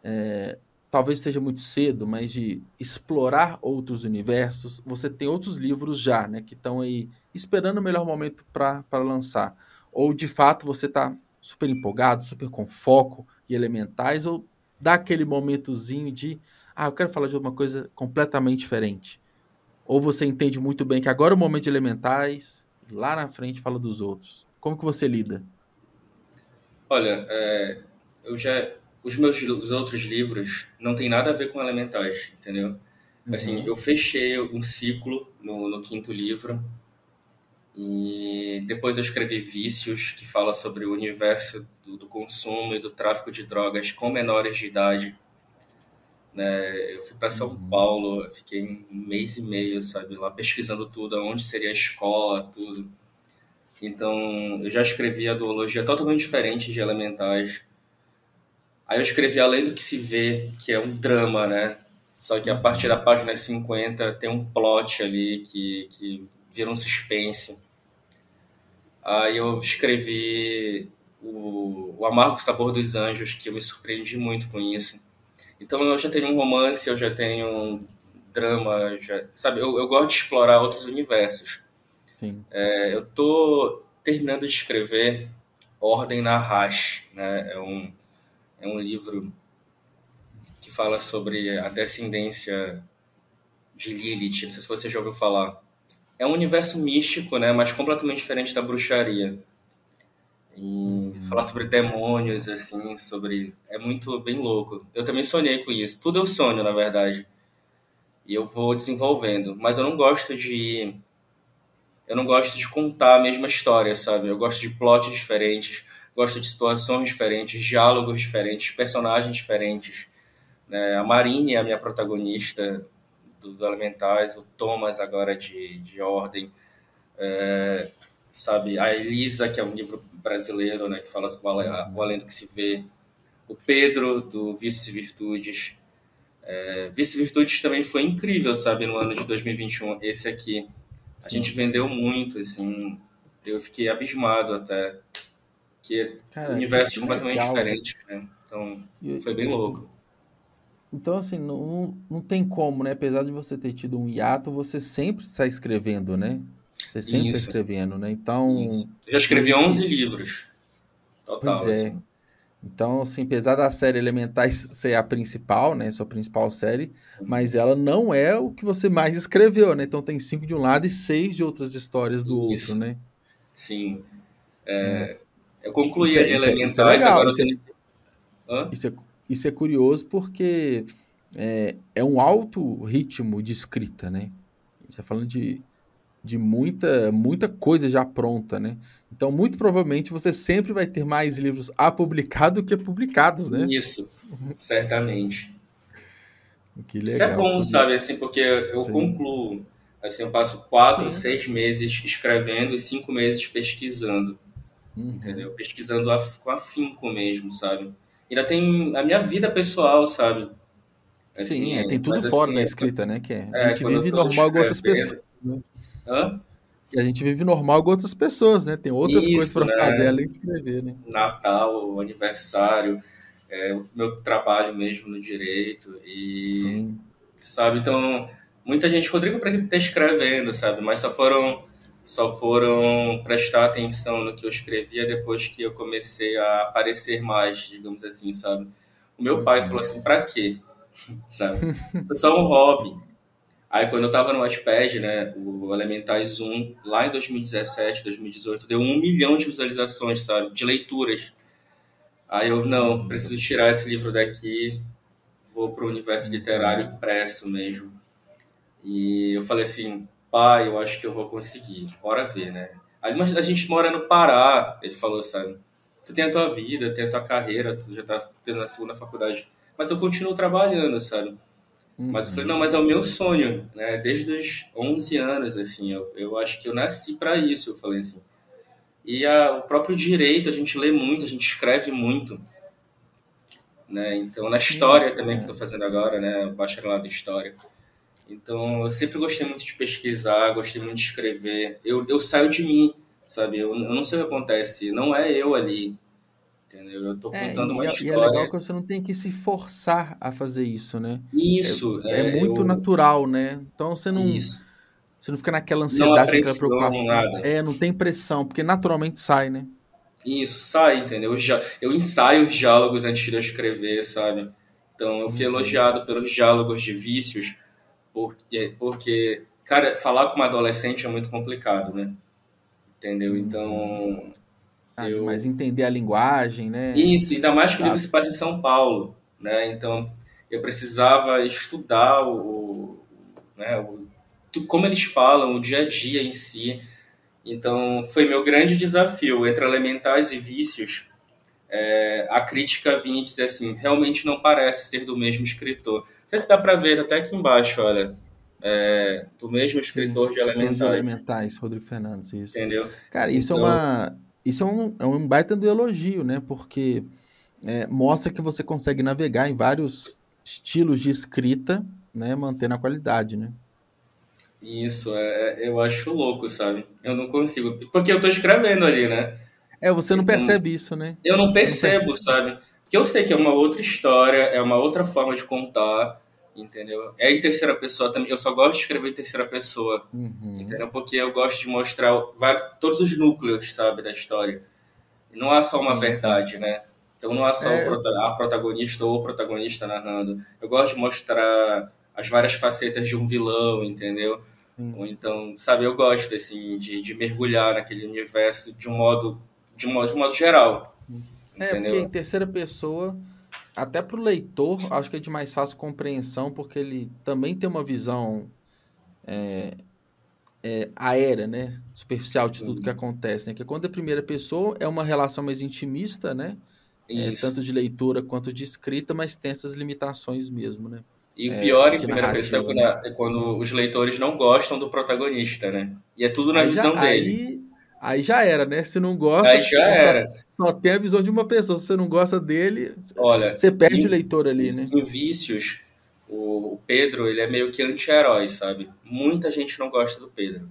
S2: é, talvez seja muito cedo, mas de explorar outros universos. Você tem outros livros já, né? Que estão aí esperando o melhor momento para lançar. Ou de fato você está super empolgado, super com foco e elementais, ou dá aquele momentozinho de ah, eu quero falar de uma coisa completamente diferente. Ou você entende muito bem que agora é o momento de elementais, lá na frente fala dos outros? Como que você lida?
S3: Olha, é, eu já os meus os outros livros não tem nada a ver com elementais, entendeu? Uhum. Assim, eu fechei um ciclo no, no quinto livro e depois eu escrevi Vícios, que fala sobre o universo do, do consumo e do tráfico de drogas com menores de idade né? Eu fui para São uhum. Paulo, fiquei um mês e meio, sabe, lá pesquisando tudo, onde seria a escola, tudo. Então, eu já escrevi a duologia totalmente diferente de Elementais. Aí eu escrevi Além do que se vê, que é um drama, né? Só que a partir da página 50 tem um plot ali que, que vira um suspense. Aí eu escrevi o, o Amargo Sabor dos Anjos, que eu me surpreendi muito com isso então eu já tenho um romance, eu já tenho um drama, já, sabe? Eu, eu gosto de explorar outros universos.
S2: Sim.
S3: É, eu tô terminando de escrever Ordem na Rash, né? É um, é um livro que fala sobre a descendência de Lilith. Não sei se você já ouviu falar. É um universo místico, né? Mas completamente diferente da bruxaria e uhum. falar sobre demônios, assim, sobre. É muito bem louco. Eu também sonhei com isso. Tudo eu sonho, na verdade. E eu vou desenvolvendo. Mas eu não gosto de. Eu não gosto de contar a mesma história, sabe? Eu gosto de plots diferentes, gosto de situações diferentes, diálogos diferentes, personagens diferentes. Né? A Marine é a minha protagonista do, do Elementais, o Thomas agora de, de Ordem, é, sabe, a Elisa, que é um livro brasileiro, né, que fala sobre o além do que se vê, o Pedro, do Vice Virtudes, é, Vice Virtudes também foi incrível, sabe, no ano de 2021, esse aqui, a gente vendeu muito, assim, eu fiquei abismado até, que Cara, universos completamente legal. diferentes, né, então foi bem louco.
S2: Então, assim, não, não tem como, né? Apesar de você ter tido um hiato, você sempre está escrevendo, né? Você sempre está escrevendo, né? Então. Isso.
S3: Eu já escrevi 11 livros. Total.
S2: Pois é. Assim. Então, assim, apesar da série Elementais ser a principal, né? Sua principal série, mas ela não é o que você mais escreveu, né? Então tem cinco de um lado e seis de outras histórias do Isso. outro, né?
S3: Sim. É, é. Eu concluí isso, é, Elementais, isso é, isso é agora
S2: isso, é, isso, é, isso é curioso porque é, é um alto ritmo de escrita, né? Você está falando de de muita, muita coisa já pronta, né? Então, muito provavelmente, você sempre vai ter mais livros a publicar do que publicados, né?
S3: Isso, certamente. Que legal. Isso é bom, sabe? Assim, porque eu Sim. concluo, assim, eu passo quatro, Sim. seis meses escrevendo e cinco meses pesquisando, uhum. entendeu? Pesquisando com afinco mesmo, sabe? Ainda tem a minha vida pessoal, sabe?
S2: Assim, Sim, é, tem tudo fora assim, da escrita, né? Que é, a é, gente vive normal com outras pessoas. Né?
S3: Hã?
S2: E a gente vive normal com outras pessoas, né? Tem outras Isso, coisas para né? fazer além de escrever, né?
S3: Natal, aniversário, é, o meu trabalho mesmo no direito e Sim. sabe, então muita gente, Rodrigo, para que tá escrevendo, sabe? Mas só foram só foram prestar atenção no que eu escrevia depois que eu comecei a aparecer mais, digamos assim, sabe? O meu pai falou assim, para quê? sabe? Foi só um hobby. Aí quando eu tava no Watchpad, né, o Elementais 1, lá em 2017, 2018, deu um milhão de visualizações, sabe, de leituras. Aí eu, não, preciso tirar esse livro daqui, vou pro universo literário impresso mesmo. E eu falei assim, pai, eu acho que eu vou conseguir, bora ver, né. Aí mas a gente mora no Pará, ele falou, sabe, tu tem a tua vida, tem a tua carreira, tu já tá tendo a segunda faculdade, mas eu continuo trabalhando, sabe. Uhum. Mas eu falei, não, mas é o meu sonho, né? Desde os 11 anos, assim, eu, eu acho que eu nasci para isso, eu falei assim. E a, o próprio direito, a gente lê muito, a gente escreve muito, né? Então, na Sim, história também é. que estou fazendo agora, né? Bacharelado em História. Então, eu sempre gostei muito de pesquisar, gostei muito de escrever. Eu, eu saio de mim, sabe? Eu, eu não sei o que acontece, não é eu ali, entendeu? Eu tô é, contando é, uma
S2: e,
S3: história.
S2: E é legal que você não tem que se forçar a fazer isso, né?
S3: Isso.
S2: É, é, é muito eu... natural, né? Então você não. Isso. Você não fica naquela ansiedade, naquela preocupação. Nada. É, não tem pressão, porque naturalmente sai, né?
S3: Isso, sai, entendeu? Eu, já, eu ensaio os diálogos antes de eu escrever, sabe? Então, eu fui uhum. elogiado pelos diálogos de vícios, porque, porque, cara, falar com uma adolescente é muito complicado, né? Entendeu? Uhum. Então,
S2: ah, eu... Mas entender a linguagem, né?
S3: Isso, ainda mais que o livro se passa em São Paulo, né? Então, eu precisava estudar o, né, o, como eles falam, o dia a dia em si. Então, foi meu grande desafio. Entre elementais e vícios, é, a crítica vinha dizer assim, realmente não parece ser do mesmo escritor. Não sei se dá para ver até aqui embaixo, olha. É, do mesmo escritor Sim, de elementais.
S2: Elementais, Rodrigo Fernandes, isso.
S3: Entendeu?
S2: Cara, isso é então, é uma isso é um, é um baita do elogio, né? Porque é, mostra que você consegue navegar em vários estilos de escrita, né? Mantendo a qualidade, né?
S3: Isso, é, é eu acho louco, sabe? Eu não consigo. Porque eu tô escrevendo ali, né?
S2: É, você não percebe isso, né?
S3: Eu não percebo, sabe? Porque eu sei que é uma outra história, é uma outra forma de contar entendeu? É em terceira pessoa também. Eu só gosto de escrever em terceira pessoa, uhum. entendeu? Porque eu gosto de mostrar vai, todos os núcleos, sabe, da história. Não há só uma sim, verdade, sim. né? Então não há só é... a protagonista ou o protagonista narrando. Eu gosto de mostrar as várias facetas de um vilão, entendeu? Sim. Ou então, sabe, eu gosto assim de, de mergulhar naquele universo de um modo de um modo, de um modo geral.
S2: É, entendeu? porque em terceira pessoa até para o leitor, acho que é de mais fácil compreensão, porque ele também tem uma visão é, é, aérea, né? Superficial de tudo que acontece, né? Que quando é primeira pessoa é uma relação mais intimista, né? É, tanto de leitura quanto de escrita, mas tem essas limitações mesmo, né?
S3: E o é, pior em primeira pessoa é quando, né? é quando, os leitores não gostam do protagonista, né? E é tudo na aí visão
S2: já,
S3: dele.
S2: Aí, aí, já era, né? Se não gosta,
S3: aí já era.
S2: Só, tem a visão de uma pessoa. Se você não gosta dele,
S3: Olha,
S2: você perde em, o leitor ali, né?
S3: Em Vícios, o, o Pedro, ele é meio que anti-herói, sabe? Muita gente não gosta do Pedro.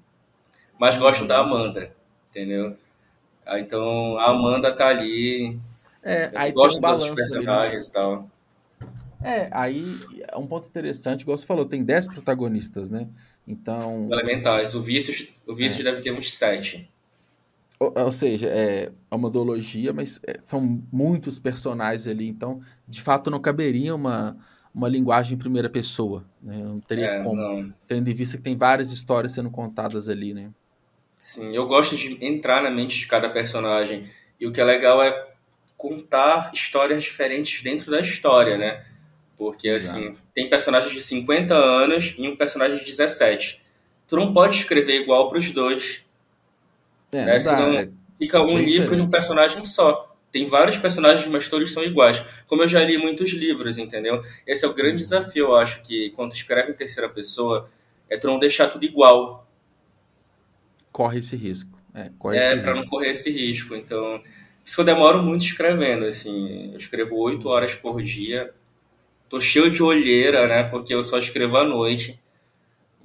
S3: Mas gosta da Amanda, entendeu? Ah, então a Amanda tá ali.
S2: É, aí gosta um balanço
S3: dos personagens ali, né? e tal.
S2: É, aí é um ponto interessante, igual você falou, tem 10 protagonistas, né? Então.
S3: Elementais. O Vício, o Vício é. deve ter uns 7.
S2: Ou, ou, seja, é uma duologia, mas é, são muitos personagens ali, então, de fato, não caberia uma, uma linguagem em primeira pessoa. Né? Não teria é, como. Não. Tendo em vista que tem várias histórias sendo contadas ali, né?
S3: Sim, eu gosto de entrar na mente de cada personagem. E o que é legal é contar histórias diferentes dentro da história, né? Porque, assim, Exato. tem personagens de 50 anos e um personagem de 17. Tu não pode escrever igual para os dois. É, né? Senão é fica um livro diferente. de um personagem só. Tem vários personagens, mas todos são iguais. Como eu já li muitos livros, entendeu? Esse é o grande uhum. desafio, eu acho, que quando escreve em terceira pessoa, é tu não deixar tudo igual.
S2: Corre esse risco. É, corre
S3: é para não correr esse risco. Então, isso que eu demoro muito escrevendo, assim. Eu escrevo oito horas por dia tô cheio de olheira, né? Porque eu só escrevo à noite.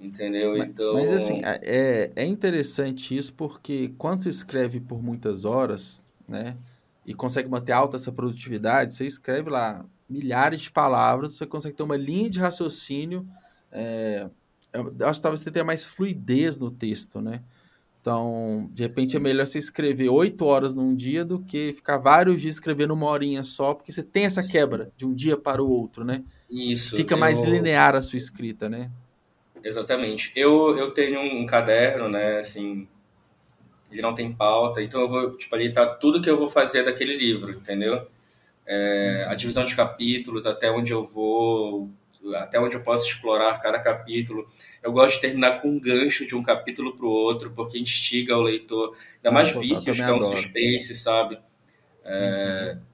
S3: Entendeu?
S2: Mas,
S3: então.
S2: Mas assim, é, é interessante isso porque quando você escreve por muitas horas, né? E consegue manter alta essa produtividade, você escreve lá milhares de palavras, você consegue ter uma linha de raciocínio. É, eu acho que talvez você tenha mais fluidez no texto, né? Então, de repente é melhor você escrever oito horas num dia do que ficar vários dias escrevendo uma horinha só, porque você tem essa quebra de um dia para o outro, né?
S3: Isso.
S2: Fica mais eu... linear a sua escrita, né?
S3: Exatamente. Eu, eu tenho um caderno, né, assim, ele não tem pauta, então eu vou, tipo, ali tá tudo que eu vou fazer daquele livro, entendeu? É, a divisão de capítulos, até onde eu vou, até onde eu posso explorar cada capítulo. Eu gosto de terminar com um gancho de um capítulo para o outro, porque instiga o leitor. Ainda mais ah, vícios, que é um suspense, sabe? É... Uhum.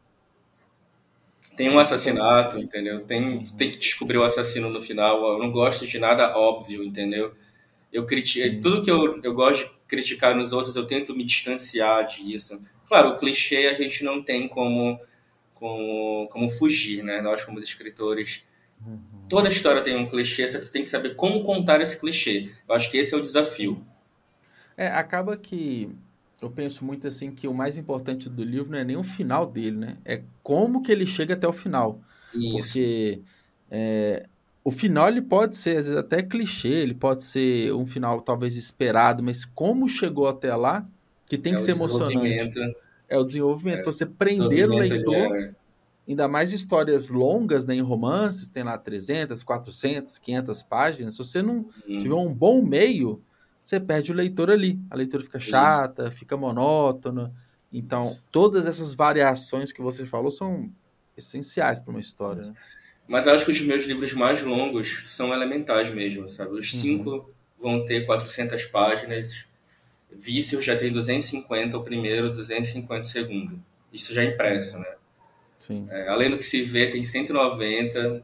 S3: Tem um assassinato, entendeu? Tem, tem que descobrir o assassino no final. Eu não gosto de nada óbvio, entendeu? Eu critico, tudo que eu, eu gosto de criticar nos outros, eu tento me distanciar disso. Claro, o clichê a gente não tem como, como, como fugir, né? Nós, como escritores, Uhum. Toda história tem um clichê, você tem que saber como contar esse clichê. Eu acho que esse é o desafio.
S2: É, acaba que eu penso muito assim que o mais importante do livro não é nem o final dele, né? É como que ele chega até o final. Isso. Porque é, o final ele pode ser, às vezes, até clichê, ele pode ser um final talvez esperado, mas como chegou até lá, que tem é que ser emocionante. É o desenvolvimento, é, para você prender o leitor. Ainda mais histórias longas, né, em romances, tem lá 300, 400, 500 páginas. Se você não uhum. tiver um bom meio, você perde o leitor ali. A leitura fica chata, Isso. fica monótona. Então, todas essas variações que você falou são essenciais para uma história. Né?
S3: Mas acho que os meus livros mais longos são elementais mesmo, sabe? Os uhum. cinco vão ter 400 páginas. Vício já tem 250 o primeiro, 250 o segundo. Isso já é impresso, né? É, além do que se vê, tem 190,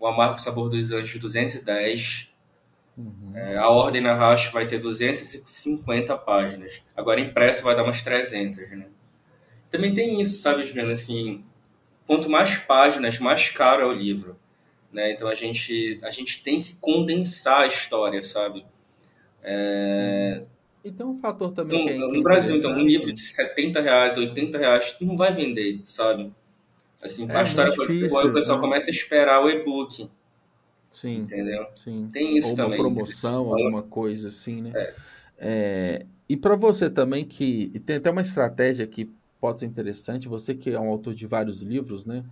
S3: o Amargo Sabor dos Anjos 210, uhum. é, a Ordem na Racha vai ter 250 páginas. Agora impresso vai dar umas 300, né? Também tem isso, sabe, Juliana, assim, quanto mais páginas, mais caro é o livro. Né? Então a gente, a gente tem que condensar a história, sabe?
S2: É... E tem um fator também
S3: no,
S2: que é
S3: No Brasil, então, um livro de 70 reais, 80 reais, não vai vender, sabe? Assim, é, a história difícil, o pessoal né? começa a esperar o e-book.
S2: Sim.
S3: Entendeu?
S2: Sim.
S3: Tem isso
S2: Ou
S3: também.
S2: Uma promoção, alguma coisa assim, né? É. É, e para você também, que e tem até uma estratégia que pode ser interessante, você que é um autor de vários livros, né?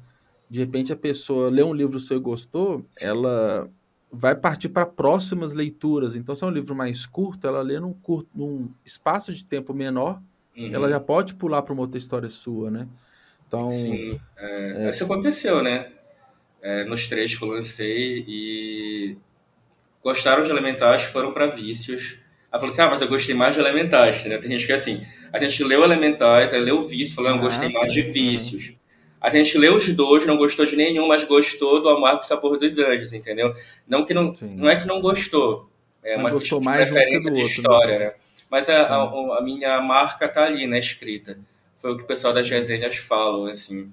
S2: De repente a pessoa lê um livro seu e gostou, ela vai partir para próximas leituras. Então, se é um livro mais curto, ela lê num, curto, num espaço de tempo menor, uhum. ela já pode pular para uma outra história sua, né? Então,
S3: Sim, é, é... isso aconteceu, né? É, nos três que eu lancei e gostaram de Elementais, foram para Vícios. Aí falou assim, ah, mas eu gostei mais de Elementais, né? Tem gente que é assim, a gente leu Elementais, aí leu Vícios, falou, ah, eu gostei mais de Vícios. A gente leu os dois, não gostou de nenhum, mas gostou do Amargo Sabor dos Anjos, entendeu? Não que não, não é que não gostou, é
S2: Mas
S3: uma
S2: gostou mais
S3: preferência de
S2: outro,
S3: história, né? Mas a,
S2: Sim.
S3: a, a minha marca tá ali na escrita. Foi o que o pessoal das resenhas falam, assim.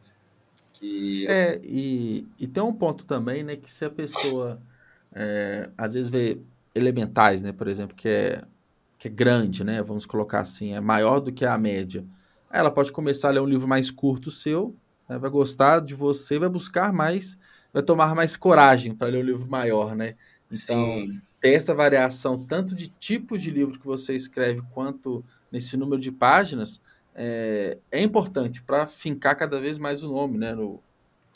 S3: Que
S2: É, e, e tem um ponto também, né, que se a pessoa é, às vezes vê elementais, né, por exemplo, que é, que é grande, né, vamos colocar assim, é maior do que a média. Ela pode começar a ler um livro mais curto seu, né, vai gostar de você, vai buscar mais, vai tomar mais coragem para ler um livro maior, né? Então,
S3: sim,
S2: ter essa variação tanto de tipos de livro que você escreve quanto nesse número de páginas é, é importante para fincar cada vez mais o nome né, no,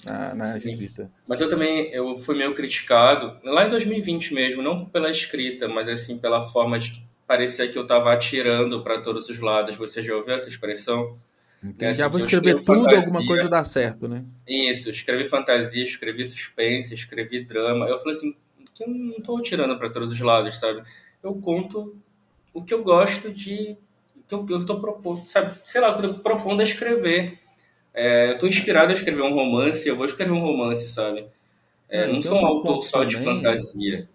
S2: na, na escrita.
S3: Mas eu também eu fui meio criticado, lá em 2020 mesmo, não pela escrita, mas assim pela forma de que parecia que eu estava atirando para todos os lados. Você já ouviu essa expressão? É,
S2: já
S3: assim,
S2: vou
S3: eu
S2: escrever tudo,
S3: fantasia.
S2: alguma coisa dá certo, né?
S3: Isso, escrevi fantasia, escrevi suspense, escrevi drama. Eu falei assim, que eu não estou atirando para todos os lados, sabe? Eu conto o que eu gosto de. Que eu, eu tô propondo, sabe? Sei lá, o que eu tô propondo a escrever. É, eu tô inspirado a escrever um romance, eu vou escrever um romance, sabe? É,
S2: É,
S3: não
S2: então
S3: sou um
S2: tem
S3: autor só de
S2: também-
S3: fantasia.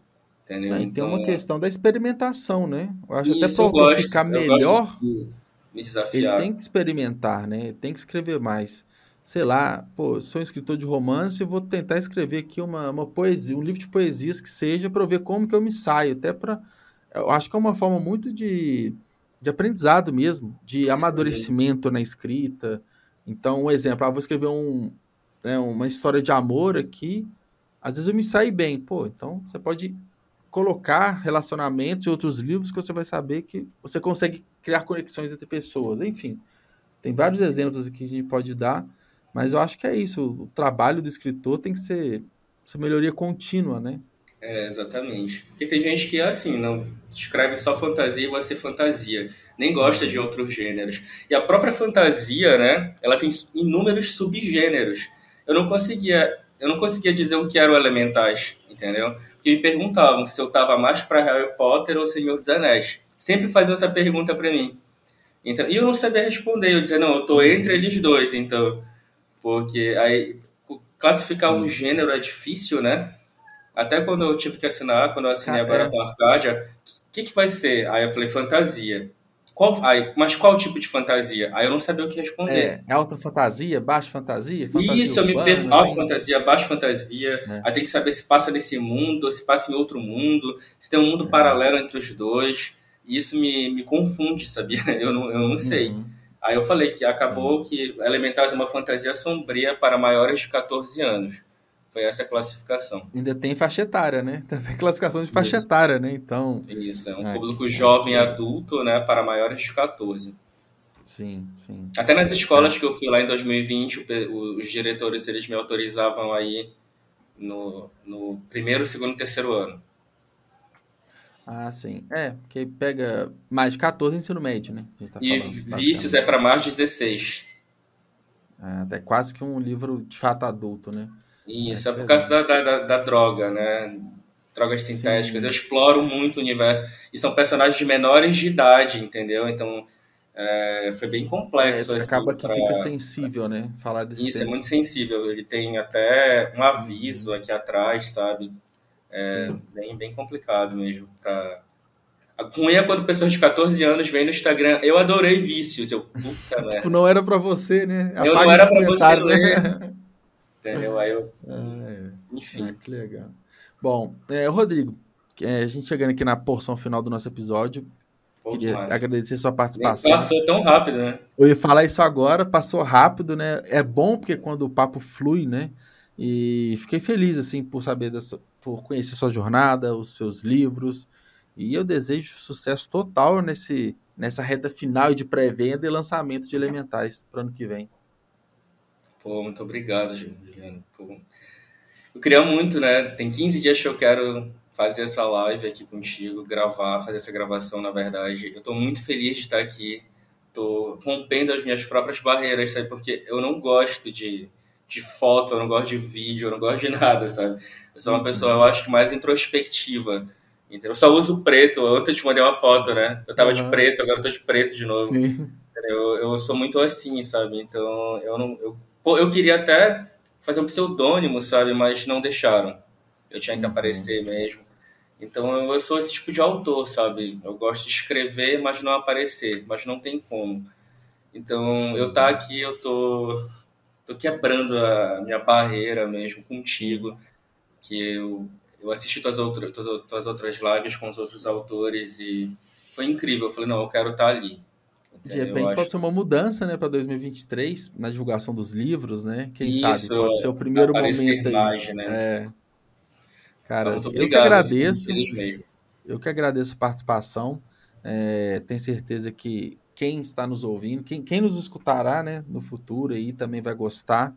S3: Entendeu?
S2: Tem
S3: Então,
S2: uma questão da experimentação, né? Eu acho até
S3: isso
S2: para o autor
S3: gosto,
S2: ficar melhor,
S3: de me
S2: ele
S3: desafiar.
S2: tem que experimentar, né? Ele tem que escrever mais. Sei lá, pô, sou um escritor de romance, vou tentar escrever aqui uma, uma poesia, um livro de poesias que seja para eu ver como que eu me saio, até para eu acho que é uma forma muito de, de aprendizado mesmo, de amadurecimento na escrita. Então, um exemplo, ah, vou escrever um, né, uma história de amor aqui, às vezes eu me saio bem, pô, então você pode colocar relacionamentos e outros livros que você vai saber que você consegue criar conexões entre pessoas. Enfim, tem vários exemplos aqui que a gente pode dar, mas eu acho que é isso. O trabalho do escritor tem que ser essa melhoria contínua, né?
S3: É, exatamente. Porque tem gente que é assim, não escreve só fantasia e vai ser fantasia. Nem gosta de outros gêneros. E a própria fantasia, né? Ela tem inúmeros subgêneros. Eu não conseguia, eu não conseguia dizer o que eram elementais, entendeu? Porque me perguntavam se eu tava mais para Harry Potter ou Senhor dos Anéis. Sempre faziam essa pergunta para mim. Então, e eu não sabia responder. Eu dizia, não, eu tô entre eles dois, então. Porque aí classificar um gênero é difícil, né? Até quando eu tive que assinar, quando eu assinei
S2: Cara,
S3: agora
S2: é.
S3: com a Arcadia, o que, que vai ser? Aí eu falei, fantasia. Qual, aí, mas qual tipo de fantasia? Aí eu não sabia o que responder.
S2: É, é alta fantasia, baixa fantasia, fantasia
S3: Isso, eu me
S2: urbana,
S3: pergunto, alta
S2: tem-
S3: fantasia, baixa fantasia,
S2: É.
S3: aí tem que saber se passa nesse mundo, se passa em outro mundo, se tem um mundo paralelo entre os dois. E isso me, me confunde, sabia? Eu não, eu não sei.
S2: Uhum.
S3: Aí eu falei que acabou que Elementais é uma fantasia sombria para maiores de 14 anos. Foi essa a classificação.
S2: Ainda tem faixa etária, né? Tem classificação de faixa
S3: Isso.
S2: etária, né? Então,
S3: Isso, é um
S2: Ah,
S3: público jovem adulto, né, para maiores de 14.
S2: sim, sim.
S3: Até nas escolas que eu fui lá em 2020, o pe- o- os diretores eles me autorizavam aí no, no primeiro, segundo e terceiro ano.
S2: Ah, sim. É, porque pega mais de 14 ensino médio, né? Tá
S3: E
S2: falando,
S3: Vícios é para mais de 16.
S2: É, é quase que um livro de fato adulto, né?
S3: Isso,
S2: É
S3: é por causa da, da, da- droga, né? Drogas
S2: Sim.
S3: sintéticas. Eu exploro muito o universo. E são personagens de menores de idade, entendeu? Então, é, foi bem
S2: É,
S3: complexo. assim,
S2: acaba que
S3: pra-
S2: fica sensível, né? Falar desse
S3: Isso, é
S2: texto.
S3: muito sensível. Ele tem até um aviso aqui atrás, sabe? É
S2: Sim.
S3: bem, bem complicado mesmo. Pra... A ruim é quando pessoas de 14 anos vêm no Instagram. Eu adorei vícios. Eu, puta merda.
S2: Tipo, não era pra você, né?
S3: Eu
S2: Apaga
S3: não era pra você
S2: né?
S3: Entendeu? Aí eu,
S2: Ah, é.
S3: enfim.
S2: Ah, que legal. Bom, é, Rodrigo, é, a gente chegando aqui na porção final do nosso episódio,
S3: Pô, que
S2: queria
S3: massa.
S2: agradecer sua
S3: Nem
S2: participação.
S3: Passou tão rápido, né?
S2: Eu ia falar isso agora, passou rápido, né? É bom porque quando o papo flui, né? E fiquei feliz, assim, por saber, da sua, por conhecer sua jornada, os seus livros. E eu desejo sucesso total nesse, nessa reta final de pré-venda e lançamento de Elementais para ano que vem.
S3: Pô, muito obrigado, Juliano. Pô. Eu queria muito, né? Tem 15 dias que eu quero fazer essa live aqui contigo, gravar, fazer essa gravação, na verdade. Eu tô muito feliz de estar aqui. Tô rompendo as minhas próprias barreiras, sabe? Porque eu não gosto de, de foto, eu não gosto de vídeo, eu não gosto de nada, sabe? Eu sou uma pessoa, eu acho que mais introspectiva. Entendeu? Eu só uso preto. Ontem eu te mandei uma foto, né? Eu tava de
S2: Uhum.
S3: preto, agora eu tô de preto de novo. Eu, eu sou muito assim, sabe? Então, eu não. Eu Pô, eu queria até fazer um pseudônimo, sabe? Mas não deixaram. Eu tinha que uhum. aparecer mesmo. Então eu sou esse tipo de autor, sabe? Eu gosto de escrever, mas não aparecer, mas não tem como. Então eu tá aqui, eu tô, tô quebrando a minha barreira mesmo contigo, que eu, eu assisti tuas, outras, tuas, tuas outras lives com os outros autores e foi incrível. Eu falei, não, eu quero estar tá ali.
S2: De repente pode acho... ser uma mudança, né, para 2023 na divulgação dos livros, né? Quem Isso, sabe pode ser o primeiro momento aí. Né? É. Cara, Muito eu que agradeço. Eu que agradeço a participação. É, tenho certeza que quem está nos ouvindo, quem, quem nos escutará, né, no futuro aí também vai gostar.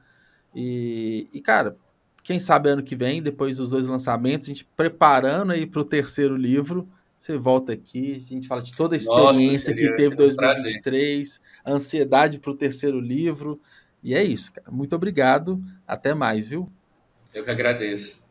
S2: E, e, cara, quem sabe ano que vem, depois dos dois lançamentos, a gente preparando aí para o terceiro livro, você volta aqui, a gente fala de toda a experiência Nossa, que teve em 2023, a ansiedade para o terceiro livro. E é isso, cara. Muito obrigado. Até mais, viu?
S3: Eu que agradeço.